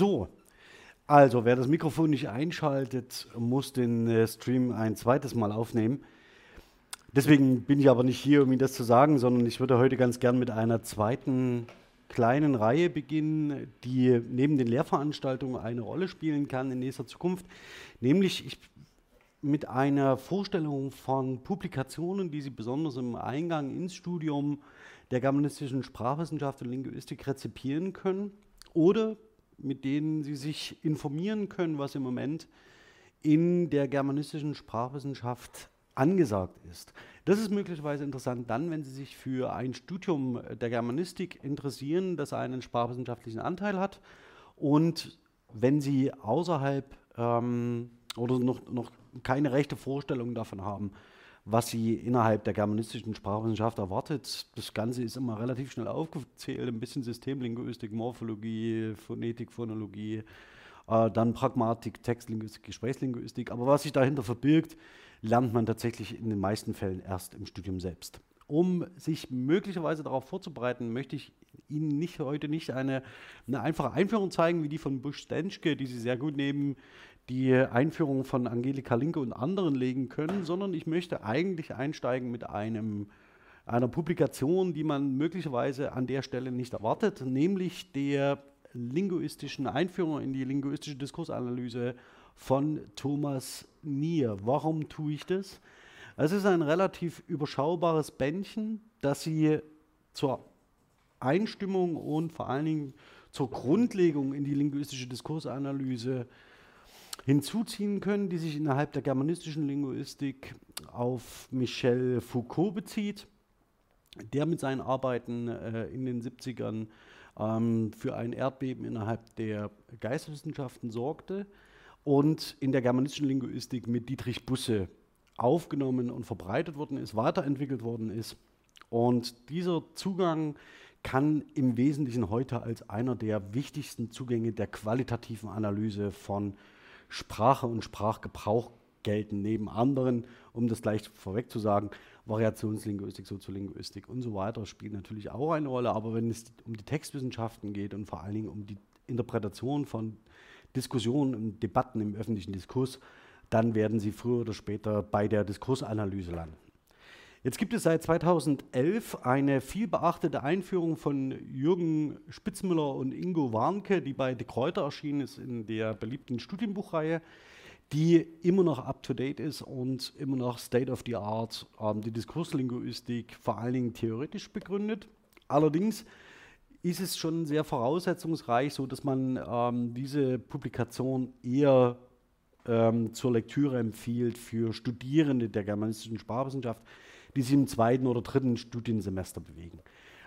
So, also wer das Mikrofon nicht einschaltet, muss den äh, Stream ein zweites Mal aufnehmen. Deswegen bin ich aber nicht hier, um Ihnen das zu sagen, sondern ich würde heute ganz gern mit einer zweiten kleinen Reihe beginnen, die neben den Lehrveranstaltungen eine Rolle spielen kann in nächster Zukunft. Nämlich ich, mit einer Vorstellung von Publikationen, die Sie besonders im Eingang ins Studium der germanistischen Sprachwissenschaft und Linguistik rezipieren können oder mit denen Sie sich informieren können, was im Moment in der germanistischen Sprachwissenschaft angesagt ist. Das ist möglicherweise interessant dann, wenn Sie sich für ein Studium der Germanistik interessieren, das einen sprachwissenschaftlichen Anteil hat und wenn Sie außerhalb ähm, oder noch, noch keine rechte Vorstellung davon haben, was sie innerhalb der germanistischen Sprachwissenschaft erwartet. Das Ganze ist immer relativ schnell aufgezählt, ein bisschen Systemlinguistik, Morphologie, Phonetik, Phonologie, äh, dann Pragmatik, Textlinguistik, Gesprächslinguistik. Aber was sich dahinter verbirgt, lernt man tatsächlich in den meisten Fällen erst im Studium selbst. Um sich möglicherweise darauf vorzubereiten, möchte ich Ihnen nicht, heute nicht eine, eine einfache Einführung zeigen, wie die von Busch-Stenschke, die Sie sehr gut neben die Einführung von Angelika Linke und anderen legen können, sondern ich möchte eigentlich einsteigen mit einem, einer Publikation, die man möglicherweise an der Stelle nicht erwartet, nämlich der linguistischen Einführung in die linguistische Diskursanalyse von Thomas Nier. Warum tue ich das? Es ist ein relativ überschaubares Bändchen, das Sie zur Einstimmung und vor allen Dingen zur Grundlegung in die linguistische Diskursanalyse hinzuziehen können, die sich innerhalb der germanistischen Linguistik auf Michel Foucault bezieht, der mit seinen Arbeiten äh, in den 70ern ähm, für ein Erdbeben innerhalb der Geisteswissenschaften sorgte und in der germanistischen Linguistik mit Dietrich Busse aufgenommen und verbreitet worden ist, weiterentwickelt worden ist. Und dieser Zugang kann im Wesentlichen heute als einer der wichtigsten Zugänge der qualitativen Analyse von Sprache und Sprachgebrauch gelten, neben anderen, um das gleich vorweg zu sagen, Variationslinguistik, Soziolinguistik und so weiter spielen natürlich auch eine Rolle, aber wenn es um die Textwissenschaften geht und vor allen Dingen um die Interpretation von Diskussionen und Debatten im öffentlichen Diskurs, dann werden sie früher oder später bei der Diskursanalyse landen. Jetzt gibt es seit 2011 eine viel beachtete Einführung von Jürgen Spitzmüller und Ingo Warnke, die bei De Kräuter erschienen ist in der beliebten Studienbuchreihe, die immer noch up-to-date ist und immer noch State of the Art ähm, die Diskurslinguistik vor allen Dingen theoretisch begründet. Allerdings ist es schon sehr voraussetzungsreich, so dass man ähm, diese Publikation eher ähm, zur Lektüre empfiehlt für Studierende der germanistischen Sprachwissenschaft, die sich im zweiten oder dritten Studiensemester bewegen.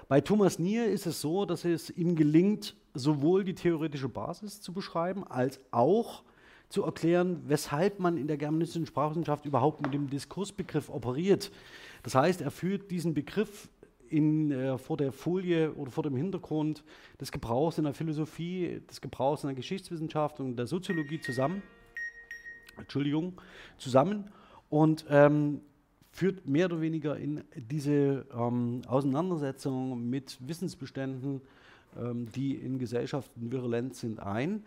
Bei Thomas Nier ist es so, dass es ihm gelingt, sowohl die theoretische Basis zu beschreiben, als auch zu erklären, weshalb man in der germanistischen Sprachwissenschaft überhaupt mit dem Diskursbegriff operiert. Das heißt, er führt diesen Begriff in, äh, vor der Folie oder vor dem Hintergrund des Gebrauchs in der Philosophie, des Gebrauchs in der Geschichtswissenschaft und der Soziologie zusammen. Entschuldigung, zusammen. Und ähm, führt mehr oder weniger in diese ähm, Auseinandersetzung mit Wissensbeständen, ähm, die in Gesellschaften virulent sind, ein,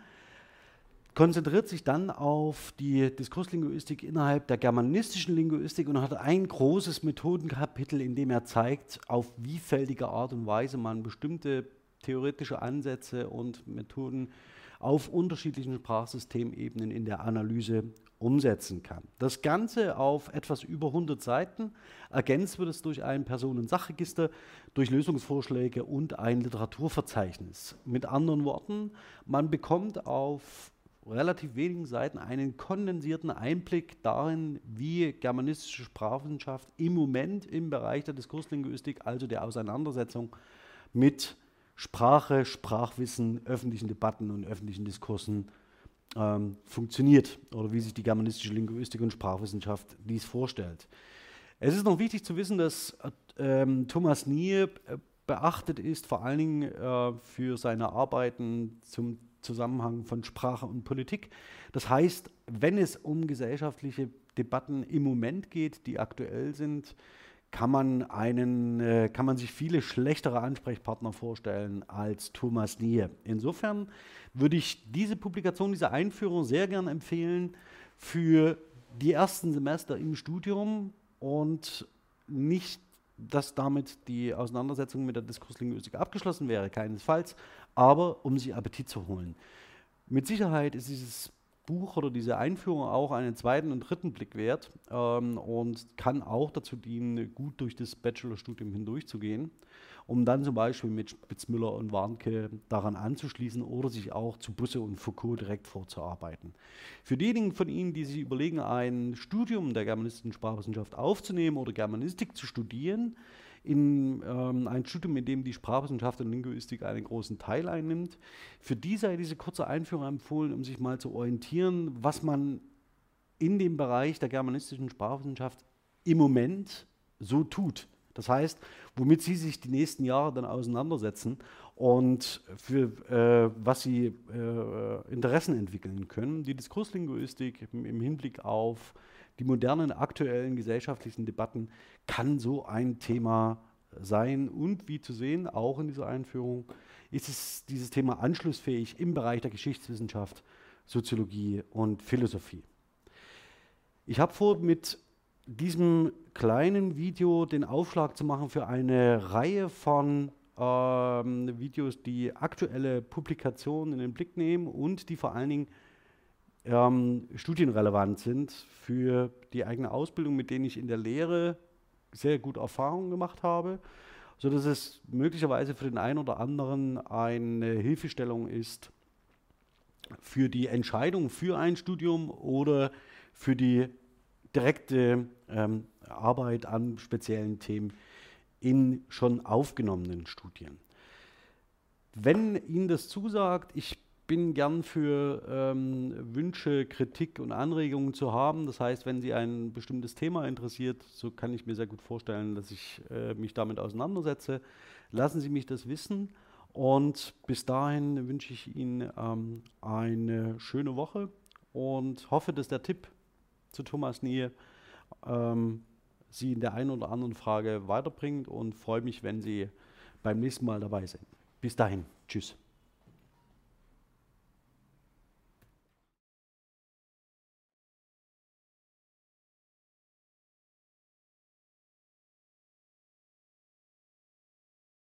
konzentriert sich dann auf die Diskurslinguistik innerhalb der germanistischen Linguistik und hat ein großes Methodenkapitel, in dem er zeigt, auf vielfältige Art und Weise man bestimmte theoretische Ansätze und Methoden auf unterschiedlichen Sprachsystemebenen in der Analyse umsetzen kann. Das Ganze auf etwas über 100 Seiten. Ergänzt wird es durch ein Personen- und Sachregister, durch Lösungsvorschläge und ein Literaturverzeichnis. Mit anderen Worten, man bekommt auf relativ wenigen Seiten einen kondensierten Einblick darin, wie germanistische Sprachwissenschaft im Moment im Bereich der Diskurslinguistik, also der Auseinandersetzung mit Sprache, Sprachwissen, öffentlichen Debatten und öffentlichen Diskursen ähm, funktioniert oder wie sich die germanistische Linguistik und Sprachwissenschaft dies vorstellt. Es ist noch wichtig zu wissen, dass ähm, Thomas Nie äh, beachtet ist, vor allen Dingen äh, für seine Arbeiten zum Zusammenhang von Sprache und Politik. Das heißt, wenn es um gesellschaftliche Debatten im Moment geht, die aktuell sind, kann man, einen, äh, kann man sich viele schlechtere Ansprechpartner vorstellen als Thomas Nie. Insofern würde ich diese Publikation, diese Einführung sehr gern empfehlen für die ersten Semester im Studium und nicht, dass damit die Auseinandersetzung mit der Diskurslinguistik abgeschlossen wäre, keinesfalls, aber um sich Appetit zu holen. Mit Sicherheit ist dieses Buch oder diese Einführung auch einen zweiten und dritten Blick wert ähm, und kann auch dazu dienen, gut durch das Bachelorstudium hindurchzugehen, um dann zum Beispiel mit Spitzmüller und Warnke daran anzuschließen oder sich auch zu Busse und Foucault direkt vorzuarbeiten. Für diejenigen von Ihnen, die sich überlegen, ein Studium der germanistischen Sprachwissenschaft aufzunehmen oder Germanistik zu studieren, in ähm, ein Studium, in dem die Sprachwissenschaft und Linguistik einen großen Teil einnimmt. Für die sei diese kurze Einführung empfohlen, um sich mal zu orientieren, was man in dem Bereich der germanistischen Sprachwissenschaft im Moment so tut. Das heißt, womit Sie sich die nächsten Jahre dann auseinandersetzen und für äh, was Sie äh, Interessen entwickeln können. Die Diskurslinguistik im, im Hinblick auf die modernen aktuellen gesellschaftlichen Debatten kann so ein Thema sein. Und wie zu sehen, auch in dieser Einführung, ist es dieses Thema anschlussfähig im Bereich der Geschichtswissenschaft, Soziologie und Philosophie. Ich habe vor, mit diesem kleinen Video den Aufschlag zu machen für eine Reihe von ähm, Videos, die aktuelle Publikationen in den Blick nehmen und die vor allen Dingen ähm, studienrelevant sind für die eigene Ausbildung, mit denen ich in der Lehre sehr gut Erfahrungen gemacht habe, sodass es möglicherweise für den einen oder anderen eine Hilfestellung ist für die Entscheidung für ein Studium oder für die direkte ähm, Arbeit an speziellen Themen in schon aufgenommenen Studien. Wenn Ihnen das zusagt, ich bin gern für ähm, Wünsche, Kritik und Anregungen zu haben. Das heißt, wenn Sie ein bestimmtes Thema interessiert, so kann ich mir sehr gut vorstellen, dass ich äh, mich damit auseinandersetze. Lassen Sie mich das wissen. Und bis dahin wünsche ich Ihnen ähm, eine schöne Woche und hoffe, dass der Tipp zu Thomas Nähe ähm, Sie in der einen oder anderen Frage weiterbringt und freue mich, wenn Sie beim nächsten Mal dabei sind. Bis dahin. Tschüss.